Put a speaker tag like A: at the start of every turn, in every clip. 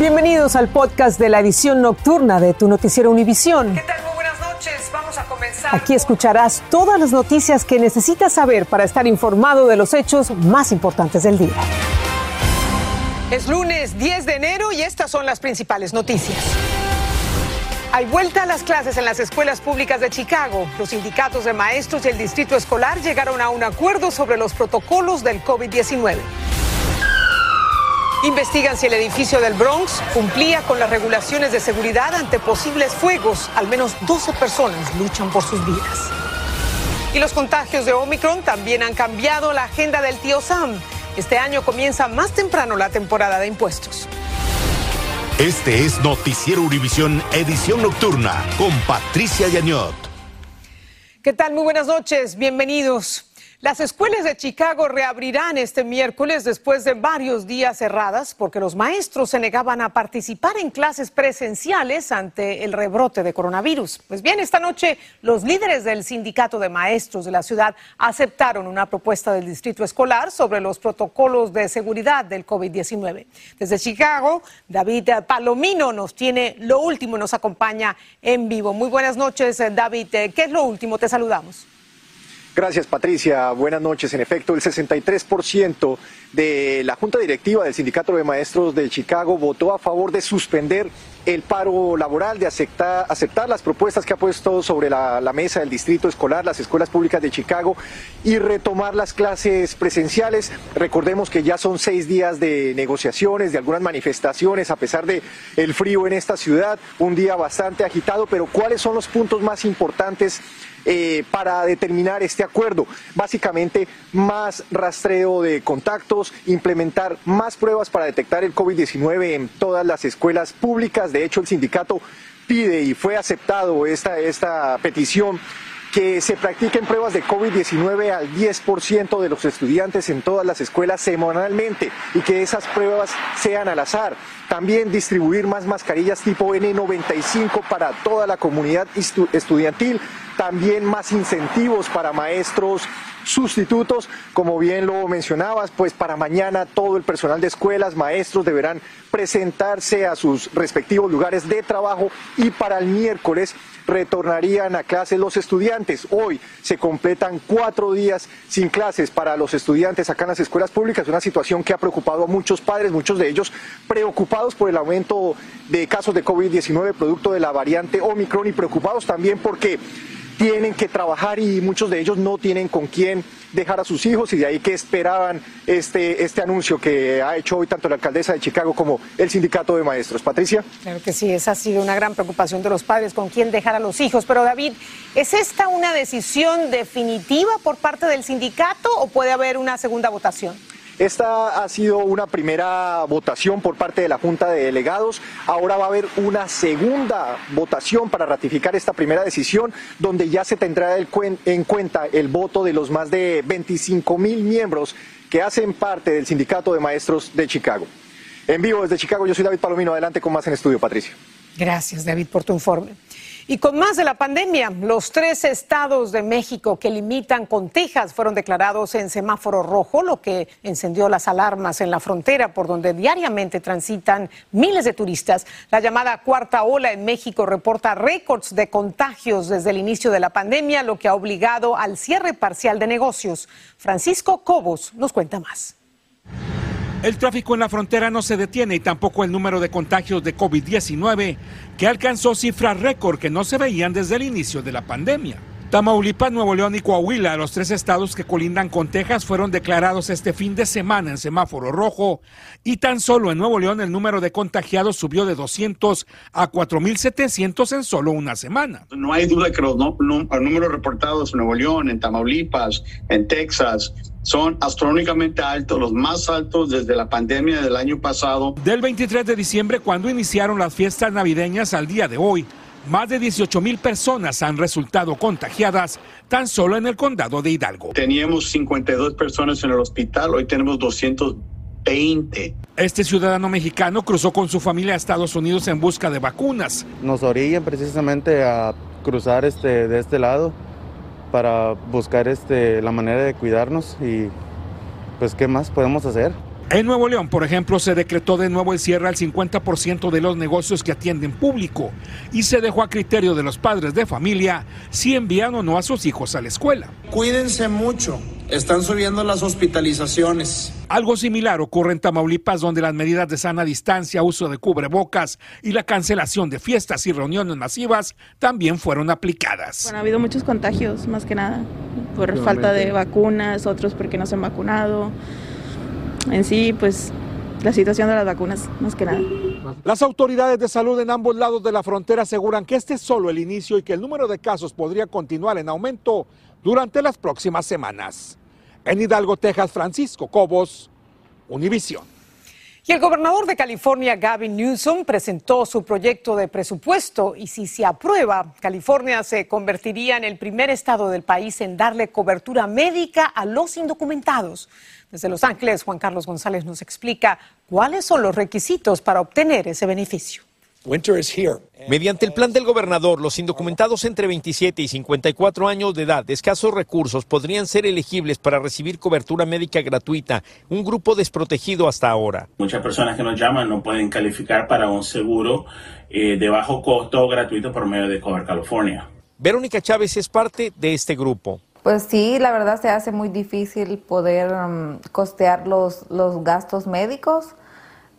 A: Bienvenidos al podcast de la edición nocturna de tu noticiero Univisión.
B: ¿Qué tal? Muy buenas noches. Vamos a comenzar.
A: Aquí escucharás todas las noticias que necesitas saber para estar informado de los hechos más importantes del día.
B: Es lunes 10 de enero y estas son las principales noticias. Hay vuelta a las clases en las escuelas públicas de Chicago. Los sindicatos de maestros y el distrito escolar llegaron a un acuerdo sobre los protocolos del COVID-19. Investigan si el edificio del Bronx cumplía con las regulaciones de seguridad ante posibles fuegos. Al menos 12 personas luchan por sus vidas. Y los contagios de Omicron también han cambiado la agenda del tío Sam. Este año comienza más temprano la temporada de impuestos.
C: Este es Noticiero Univisión Edición Nocturna con Patricia Yañot.
B: ¿Qué tal? Muy buenas noches, bienvenidos. Las escuelas de Chicago reabrirán este miércoles después de varios días cerradas porque los maestros se negaban a participar en clases presenciales ante el rebrote de coronavirus. Pues bien, esta noche los líderes del sindicato de maestros de la ciudad aceptaron una propuesta del distrito escolar sobre los protocolos de seguridad del COVID-19. Desde Chicago, David Palomino nos tiene lo último, nos acompaña en vivo. Muy buenas noches, David. ¿Qué es lo último? Te saludamos.
D: Gracias, Patricia. Buenas noches. En efecto, el 63% de la Junta Directiva del Sindicato de Maestros de Chicago votó a favor de suspender el paro laboral, de aceptar, aceptar las propuestas que ha puesto sobre la, la, mesa del distrito escolar, las escuelas públicas de Chicago y retomar las clases presenciales. Recordemos que ya son seis días de negociaciones, de algunas manifestaciones, a pesar de el frío en esta ciudad, un día bastante agitado, pero ¿cuáles son los puntos más importantes? Eh, para determinar este acuerdo. Básicamente, más rastreo de contactos, implementar más pruebas para detectar el COVID-19 en todas las escuelas públicas. De hecho, el sindicato pide y fue aceptado esta, esta petición que se practiquen pruebas de COVID-19 al 10% de los estudiantes en todas las escuelas semanalmente y que esas pruebas sean al azar. También distribuir más mascarillas tipo N95 para toda la comunidad estudiantil. También más incentivos para maestros sustitutos, como bien lo mencionabas, pues para mañana todo el personal de escuelas, maestros deberán presentarse a sus respectivos lugares de trabajo y para el miércoles retornarían a clases los estudiantes. Hoy se completan cuatro días sin clases para los estudiantes acá en las escuelas públicas, una situación que ha preocupado a muchos padres, muchos de ellos preocupados por el aumento de casos de COVID-19 producto de la variante Omicron y preocupados también porque tienen que trabajar y muchos de ellos no tienen con quién dejar a sus hijos y de ahí que esperaban este, este anuncio que ha hecho hoy tanto la alcaldesa de Chicago como el sindicato de maestros. Patricia.
B: Claro que sí, esa ha sido una gran preocupación de los padres con quién dejar a los hijos. Pero David, ¿es esta una decisión definitiva por parte del sindicato o puede haber una segunda votación?
D: Esta ha sido una primera votación por parte de la Junta de Delegados. Ahora va a haber una segunda votación para ratificar esta primera decisión, donde ya se tendrá en cuenta el voto de los más de 25 mil miembros que hacen parte del Sindicato de Maestros de Chicago. En vivo desde Chicago, yo soy David Palomino. Adelante con más en estudio, Patricia.
B: Gracias, David, por tu informe. Y con más de la pandemia, los tres estados de México que limitan con Texas fueron declarados en semáforo rojo, lo que encendió las alarmas en la frontera por donde diariamente transitan miles de turistas. La llamada cuarta ola en México reporta récords de contagios desde el inicio de la pandemia, lo que ha obligado al cierre parcial de negocios. Francisco Cobos nos cuenta más.
E: El tráfico en la frontera no se detiene y tampoco el número de contagios de COVID-19, que alcanzó cifras récord que no se veían desde el inicio de la pandemia. Tamaulipas, Nuevo León y Coahuila, los tres estados que colindan con Texas, fueron declarados este fin de semana en semáforo rojo y tan solo en Nuevo León el número de contagiados subió de 200 a 4.700 en solo una semana.
F: No hay duda que los, no, los números reportados en Nuevo León, en Tamaulipas, en Texas, son astronómicamente altos, los más altos desde la pandemia del año pasado.
E: Del 23 de diciembre, cuando iniciaron las fiestas navideñas al día de hoy, más de 18 mil personas han resultado contagiadas tan solo en el condado de Hidalgo.
F: Teníamos 52 personas en el hospital, hoy tenemos 220.
E: Este ciudadano mexicano cruzó con su familia a Estados Unidos en busca de vacunas.
G: Nos orillan precisamente a cruzar este, de este lado para buscar este, la manera de cuidarnos y pues qué más podemos hacer.
E: En Nuevo León, por ejemplo, se decretó de nuevo el cierre al 50% de los negocios que atienden público y se dejó a criterio de los padres de familia si envían o no a sus hijos a la escuela.
H: Cuídense mucho, están subiendo las hospitalizaciones.
E: Algo similar ocurre en Tamaulipas, donde las medidas de sana distancia, uso de cubrebocas y la cancelación de fiestas y reuniones masivas también fueron aplicadas.
I: Bueno, ha habido muchos contagios, más que nada, por falta de vacunas, otros porque no se han vacunado en sí, pues la situación de las vacunas, más que nada.
E: Las autoridades de salud en ambos lados de la frontera aseguran que este es solo el inicio y que el número de casos podría continuar en aumento durante las próximas semanas. En Hidalgo, Texas, Francisco Cobos, Univisión.
B: Y el gobernador de California, Gavin Newsom, presentó su proyecto de presupuesto y si se aprueba, California se convertiría en el primer estado del país en darle cobertura médica a los indocumentados. Desde Los Ángeles, Juan Carlos González nos explica cuáles son los requisitos para obtener ese beneficio.
J: Mediante el plan del gobernador, los indocumentados entre 27 y 54 años de edad de escasos recursos podrían ser elegibles para recibir cobertura médica gratuita, un grupo desprotegido hasta ahora.
K: Muchas personas que nos llaman no pueden calificar para un seguro eh, de bajo costo gratuito por medio de Cover California.
J: Verónica Chávez es parte de este grupo.
L: Pues sí, la verdad se hace muy difícil poder um, costear los, los gastos médicos.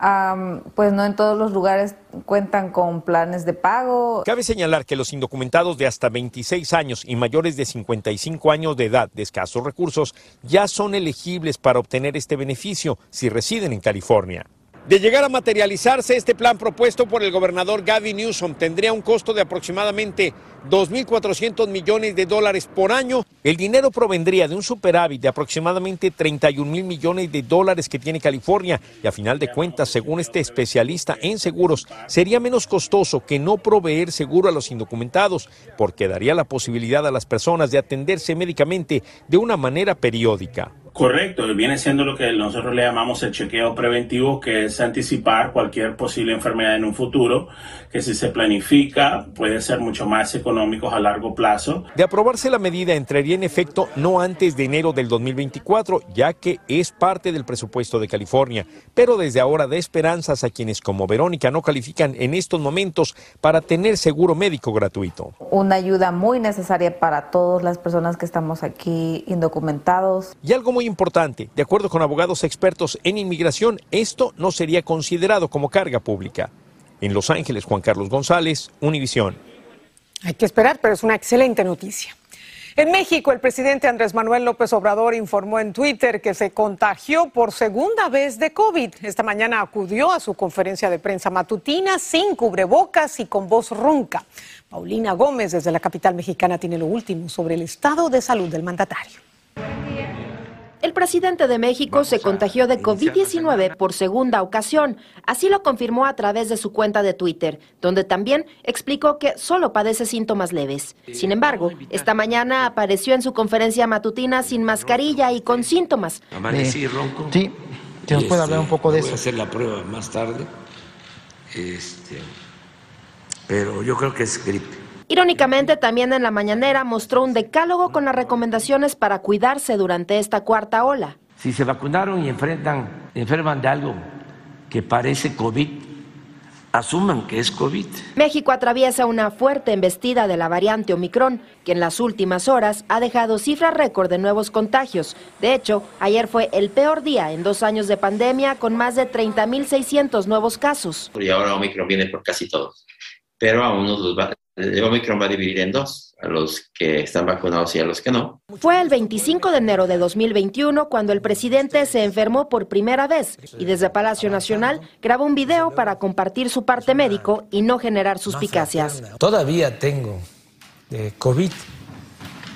L: Um, pues no en todos los lugares cuentan con planes de pago.
J: Cabe señalar que los indocumentados de hasta 26 años y mayores de 55 años de edad de escasos recursos ya son elegibles para obtener este beneficio si residen en California. De llegar a materializarse, este plan propuesto por el gobernador Gavin Newsom tendría un costo de aproximadamente 2.400 millones de dólares por año. El dinero provendría de un superávit de aproximadamente 31 mil millones de dólares que tiene California y a final de cuentas, según este especialista en seguros, sería menos costoso que no proveer seguro a los indocumentados porque daría la posibilidad a las personas de atenderse médicamente de una manera periódica.
K: Correcto, viene siendo lo que nosotros le llamamos el chequeo preventivo, que es anticipar cualquier posible enfermedad en un futuro, que si se planifica puede ser mucho más económico a largo plazo.
J: De aprobarse la medida entraría en efecto no antes de enero del 2024, ya que es parte del presupuesto de California, pero desde ahora da esperanzas a quienes como Verónica no califican en estos momentos para tener seguro médico gratuito.
L: Una ayuda muy necesaria para todas las personas que estamos aquí indocumentados.
J: Y algo muy importante, de acuerdo con abogados expertos en inmigración, esto no sería considerado como carga pública. En Los Ángeles, Juan Carlos González, Univisión.
B: Hay que esperar, pero es una excelente noticia. En México, el presidente Andrés Manuel López Obrador informó en Twitter que se contagió por segunda vez de COVID. Esta mañana acudió a su conferencia de prensa matutina sin cubrebocas y con voz ronca. Paulina Gómez, desde la capital mexicana, tiene lo último sobre el estado de salud del mandatario.
M: El presidente de México se contagió de COVID-19 por segunda ocasión. Así lo confirmó a través de su cuenta de Twitter, donde también explicó que solo padece síntomas leves. Sin embargo, esta mañana apareció en su conferencia matutina sin mascarilla y con síntomas.
N: Amanecí ronco.
O: Sí, ¿te nos puede hablar un poco de eso?
N: Voy a hacer la prueba más tarde. Este, pero yo creo que es gripe.
M: Irónicamente, también en la mañanera mostró un decálogo con las recomendaciones para cuidarse durante esta cuarta ola.
N: Si se vacunaron y enfrentan, enferman de algo que parece COVID, asuman que es COVID.
M: México atraviesa una fuerte embestida de la variante Omicron, que en las últimas horas ha dejado cifras récord de nuevos contagios. De hecho, ayer fue el peor día en dos años de pandemia, con más de 30.600 nuevos casos.
P: Y ahora Omicron viene por casi todos, pero a unos los va, el Omicron va a dividir en dos, a los que están vacunados y a los que no.
M: Fue el 25 de enero de 2021 cuando el presidente se enfermó por primera vez y desde Palacio Nacional grabó un video para compartir su parte médico y no generar suspicacias.
O: Todavía tengo eh, COVID,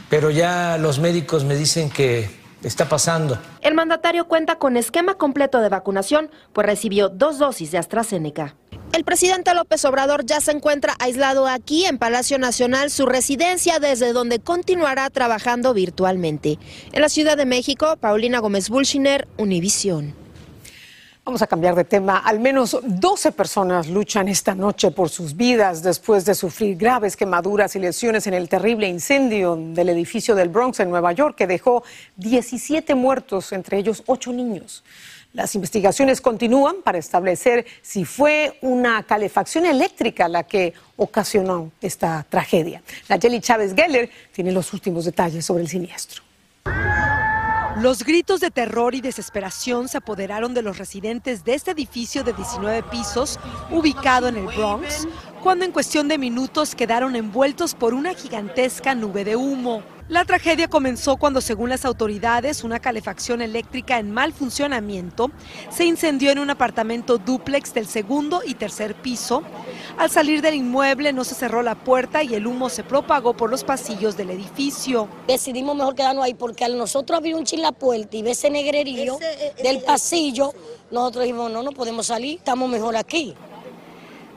O: pero ya los médicos me dicen que está pasando.
M: El mandatario cuenta con esquema completo de vacunación, pues recibió dos dosis de AstraZeneca. El presidente López Obrador ya se encuentra aislado aquí en Palacio Nacional, su residencia desde donde continuará trabajando virtualmente. En la Ciudad de México, Paulina Gómez Bulshiner, Univisión.
B: Vamos a cambiar de tema. Al menos 12 personas luchan esta noche por sus vidas después de sufrir graves quemaduras y lesiones en el terrible incendio del edificio del Bronx en Nueva York que dejó 17 muertos, entre ellos 8 niños. Las investigaciones continúan para establecer si fue una calefacción eléctrica la que ocasionó esta tragedia. Nayeli Chávez Geller tiene los últimos detalles sobre el siniestro.
Q: Los gritos de terror y desesperación se apoderaron de los residentes de este edificio de 19 pisos, ubicado en el Bronx, cuando en cuestión de minutos quedaron envueltos por una gigantesca nube de humo. La tragedia comenzó cuando, según las autoridades, una calefacción eléctrica en mal funcionamiento se incendió en un apartamento dúplex del segundo y tercer piso. Al salir del inmueble no se cerró la puerta y el humo se propagó por los pasillos del edificio.
R: Decidimos mejor quedarnos ahí porque al nosotros abrir un chin la puerta y ver ese negrerío eh, del pasillo, nosotros dijimos, no, no podemos salir, estamos mejor aquí.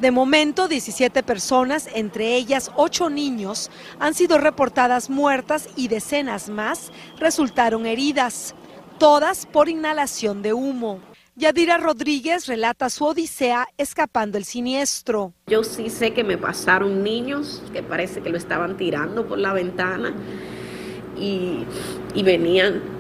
Q: De momento, 17 personas, entre ellas 8 niños, han sido reportadas muertas y decenas más resultaron heridas, todas por inhalación de humo. Yadira Rodríguez relata su odisea escapando el siniestro.
S: Yo sí sé que me pasaron niños que parece que lo estaban tirando por la ventana y, y venían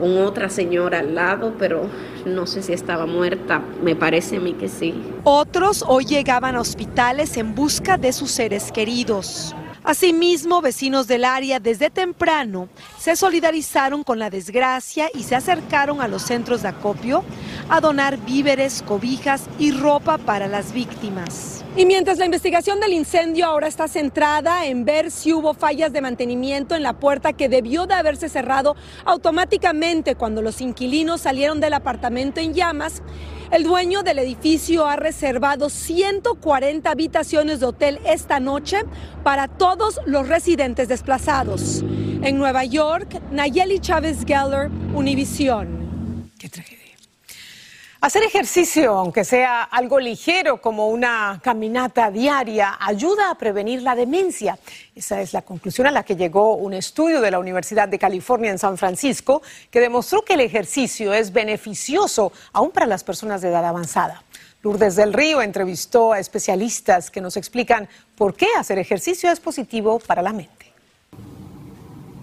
S: con otra señora al lado, pero no sé si estaba muerta, me parece a mí que sí.
Q: Otros hoy llegaban a hospitales en busca de sus seres queridos. Asimismo, vecinos del área desde temprano se solidarizaron con la desgracia y se acercaron a los centros de acopio a donar víveres, cobijas y ropa para las víctimas. Y mientras la investigación del incendio ahora está centrada en ver si hubo fallas de mantenimiento en la puerta que debió de haberse cerrado automáticamente cuando los inquilinos salieron del apartamento en llamas, el dueño del edificio ha reservado 140 habitaciones de hotel esta noche para todos los residentes desplazados. En Nueva York, Nayeli Chávez Geller, Univisión.
B: Qué tragedia. Hacer ejercicio, aunque sea algo ligero como una caminata diaria, ayuda a prevenir la demencia. Esa es la conclusión a la que llegó un estudio de la Universidad de California en San Francisco que demostró que el ejercicio es beneficioso aún para las personas de edad avanzada. Lourdes del Río entrevistó a especialistas que nos explican por qué hacer ejercicio es positivo para la mente.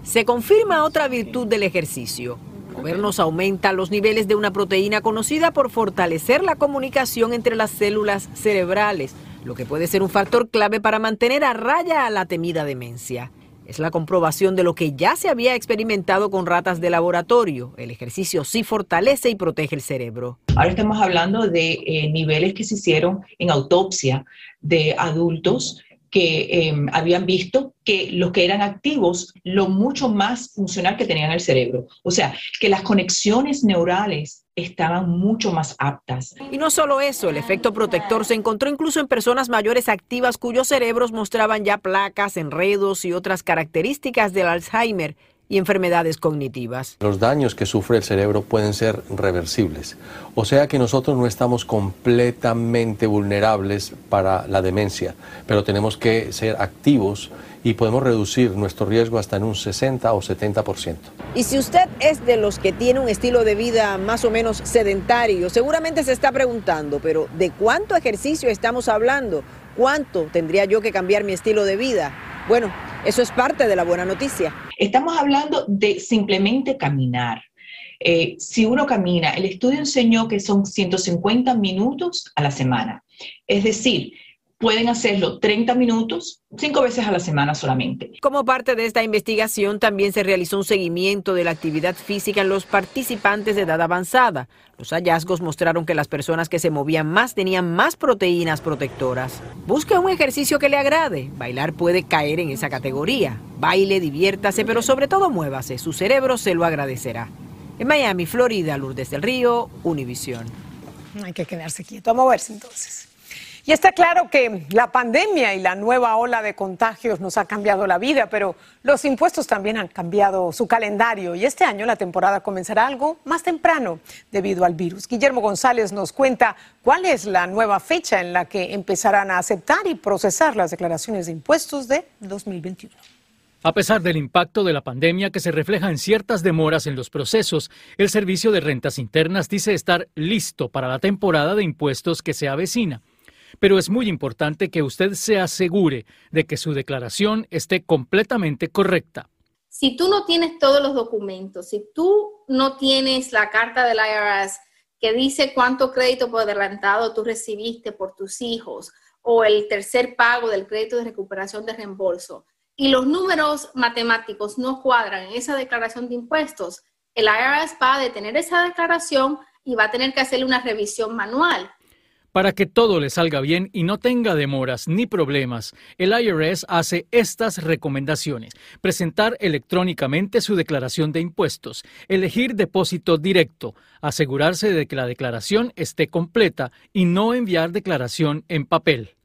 T: Se confirma otra virtud del ejercicio Movernos aumenta los niveles de una proteína conocida por fortalecer la comunicación entre las células cerebrales, lo que puede ser un factor clave para mantener a raya a la temida demencia. Es la comprobación de lo que ya se había experimentado con ratas de laboratorio. El ejercicio sí fortalece y protege el cerebro.
U: Ahora estamos hablando de eh, niveles que se hicieron en autopsia de adultos que em, habían visto que los que eran activos, lo mucho más funcional que tenían el cerebro. O sea, que las conexiones neurales estaban mucho más aptas.
T: Y no solo eso, el efecto protector se encontró incluso en personas mayores activas cuyos cerebros mostraban ya placas, enredos y otras características del Alzheimer y enfermedades cognitivas.
V: Los daños que sufre el cerebro pueden ser reversibles, o sea que nosotros no estamos completamente vulnerables para la demencia, pero tenemos que ser activos y podemos reducir nuestro riesgo hasta en un 60 o 70%.
T: Y si usted es de los que tiene un estilo de vida más o menos sedentario, seguramente se está preguntando, pero ¿de cuánto ejercicio estamos hablando? ¿Cuánto tendría yo que cambiar mi estilo de vida? Bueno, eso es parte de la buena noticia.
U: Estamos hablando de simplemente caminar. Eh, si uno camina, el estudio enseñó que son 150 minutos a la semana. Es decir, pueden hacerlo 30 minutos, cinco veces a la semana solamente.
T: Como parte de esta investigación, también se realizó un seguimiento de la actividad física en los participantes de edad avanzada. Los hallazgos mostraron que las personas que se movían más tenían más proteínas protectoras. Busque un ejercicio que le agrade. Bailar puede caer en esa categoría. Baile, diviértase, pero sobre todo muévase. Su cerebro se lo agradecerá. En Miami, Florida, Lourdes del Río, Univisión.
B: Hay que quedarse quieto. A ver entonces. Y está claro que la pandemia y la nueva ola de contagios nos ha cambiado la vida, pero los impuestos también han cambiado su calendario y este año la temporada comenzará algo más temprano debido al virus. Guillermo González nos cuenta cuál es la nueva fecha en la que empezarán a aceptar y procesar las declaraciones de impuestos de 2021.
W: A pesar del impacto de la pandemia que se refleja en ciertas demoras en los procesos, el Servicio de Rentas Internas dice estar listo para la temporada de impuestos que se avecina pero es muy importante que usted se asegure de que su declaración esté completamente correcta.
X: Si tú no tienes todos los documentos, si tú no tienes la carta del IRS
Y: que dice cuánto crédito por adelantado tú recibiste por tus hijos o el tercer pago del crédito de recuperación de reembolso y los números matemáticos no cuadran en esa declaración de impuestos, el IRS va a detener esa declaración y va a tener que hacerle una revisión manual.
W: Para que todo le salga bien y no tenga demoras ni problemas, el IRS hace estas recomendaciones. Presentar electrónicamente su declaración de impuestos, elegir depósito directo, asegurarse de que la declaración esté completa y no enviar declaración en papel.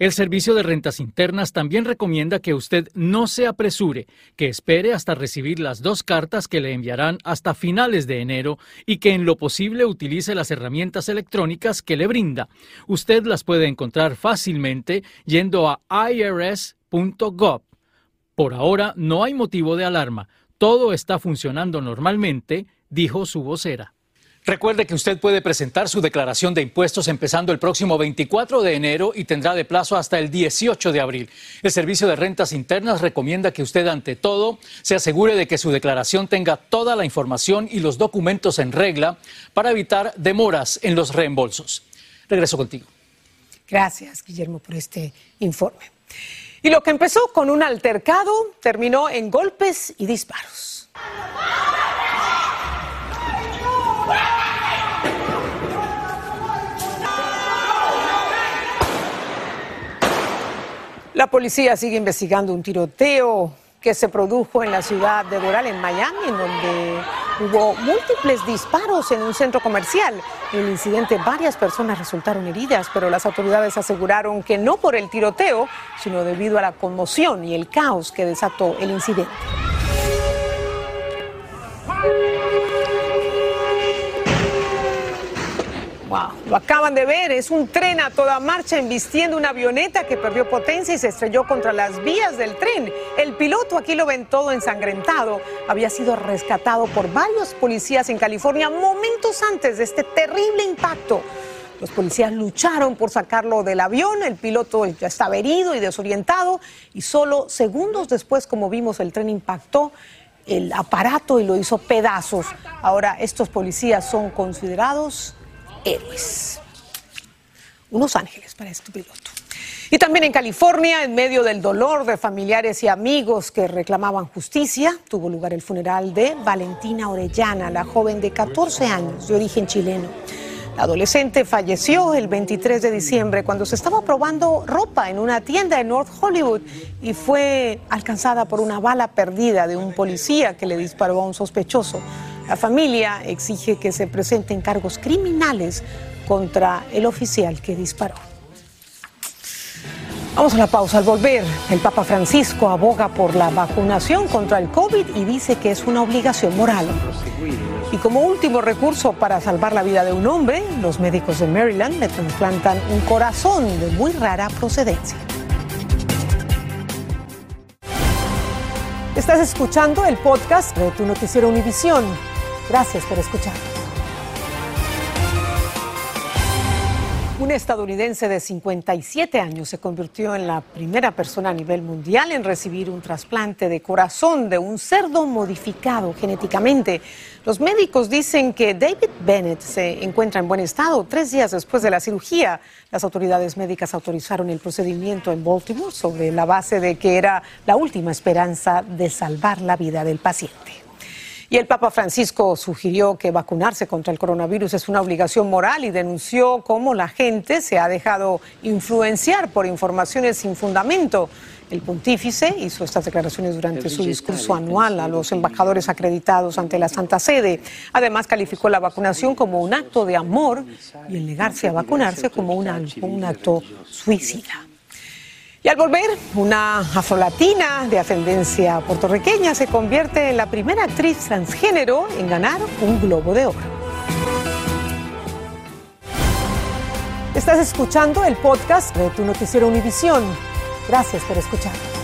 W: El Servicio de Rentas Internas también recomienda que usted no se apresure, que espere hasta recibir las dos cartas que le enviarán hasta finales de enero y que en lo posible utilice las herramientas electrónicas que le brinda. Usted las puede encontrar fácilmente yendo a irs.gov. Por ahora no hay motivo de alarma. Todo está funcionando normalmente, dijo su vocera. Recuerde que usted puede presentar su declaración de impuestos empezando el próximo 24 de enero y tendrá de plazo hasta el 18 de abril. El Servicio de Rentas Internas recomienda que usted, ante todo, se asegure de que su declaración tenga toda la información y los documentos en regla para evitar demoras en los reembolsos. Regreso contigo.
B: Gracias, Guillermo, por este informe. Y lo que empezó con un altercado terminó en golpes y disparos. La policía sigue investigando un tiroteo que se produjo en la ciudad de Doral, en Miami, en donde hubo múltiples disparos en un centro comercial. En el incidente varias personas resultaron heridas, pero las autoridades aseguraron que no por el tiroteo, sino debido a la conmoción y el caos que desató el incidente. Lo acaban de ver, es un tren a toda marcha embistiendo una avioneta que perdió potencia y se estrelló contra las vías del tren. El piloto, aquí lo ven todo ensangrentado, había sido rescatado por varios policías en California momentos antes de este terrible impacto. Los policías lucharon por sacarlo del avión, el piloto ya estaba herido y desorientado y solo segundos después, como vimos, el tren impactó el aparato y lo hizo pedazos. Ahora estos policías son considerados héroes. Unos ángeles para este piloto. Y también en California, en medio del dolor de familiares y amigos que reclamaban justicia, tuvo lugar el funeral de Valentina Orellana, la joven de 14 años de origen chileno. La adolescente falleció el 23 de diciembre cuando se estaba probando ropa en una tienda en North Hollywood y fue alcanzada por una bala perdida de un policía que le disparó a un sospechoso. La familia exige que se presenten cargos criminales contra el oficial que disparó. Vamos a la pausa. Al volver, el Papa Francisco aboga por la vacunación contra el COVID y dice que es una obligación moral. Y como último recurso para salvar la vida de un hombre, los médicos de Maryland le trasplantan un corazón de muy rara procedencia. Estás escuchando el podcast de tu noticiero Univisión. Gracias por escuchar. Un estadounidense de 57 años se convirtió en la primera persona a nivel mundial en recibir un trasplante de corazón de un cerdo modificado genéticamente. Los médicos dicen que David Bennett se encuentra en buen estado. Tres días después de la cirugía, las autoridades médicas autorizaron el procedimiento en Baltimore sobre la base de que era la última esperanza de salvar la vida del paciente. Y el Papa Francisco sugirió que vacunarse contra el coronavirus es una obligación moral y denunció cómo la gente se ha dejado influenciar por informaciones sin fundamento. El pontífice hizo estas declaraciones durante su discurso anual a los embajadores acreditados ante la Santa Sede. Además, calificó la vacunación como un acto de amor y el negarse a vacunarse como un acto suicida. Y al volver, una afrolatina de ascendencia puertorriqueña se convierte en la primera actriz transgénero en ganar un Globo de Oro. Estás escuchando el podcast de tu noticiero Univisión. Gracias por escuchar.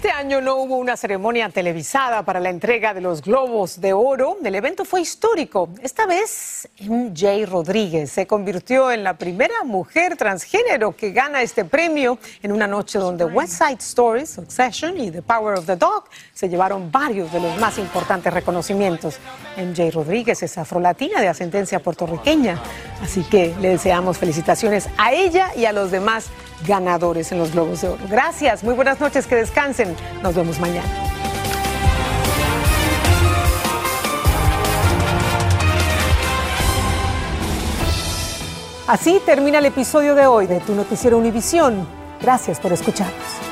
B: Este año no hubo una ceremonia televisada para la entrega de los Globos de Oro. El evento fue histórico. Esta vez, MJ Rodríguez se convirtió en la primera mujer transgénero que gana este premio en una noche donde West Side Story, Succession y The Power of the Dog se llevaron varios de los más importantes reconocimientos. MJ Rodríguez es afrolatina de ascendencia puertorriqueña, así que le deseamos felicitaciones a ella y a los demás ganadores en los Globos de Oro. Gracias, muy buenas noches, que descansen. Nos vemos mañana. Así termina el episodio de hoy de Tu Noticiero Univisión. Gracias por escucharnos.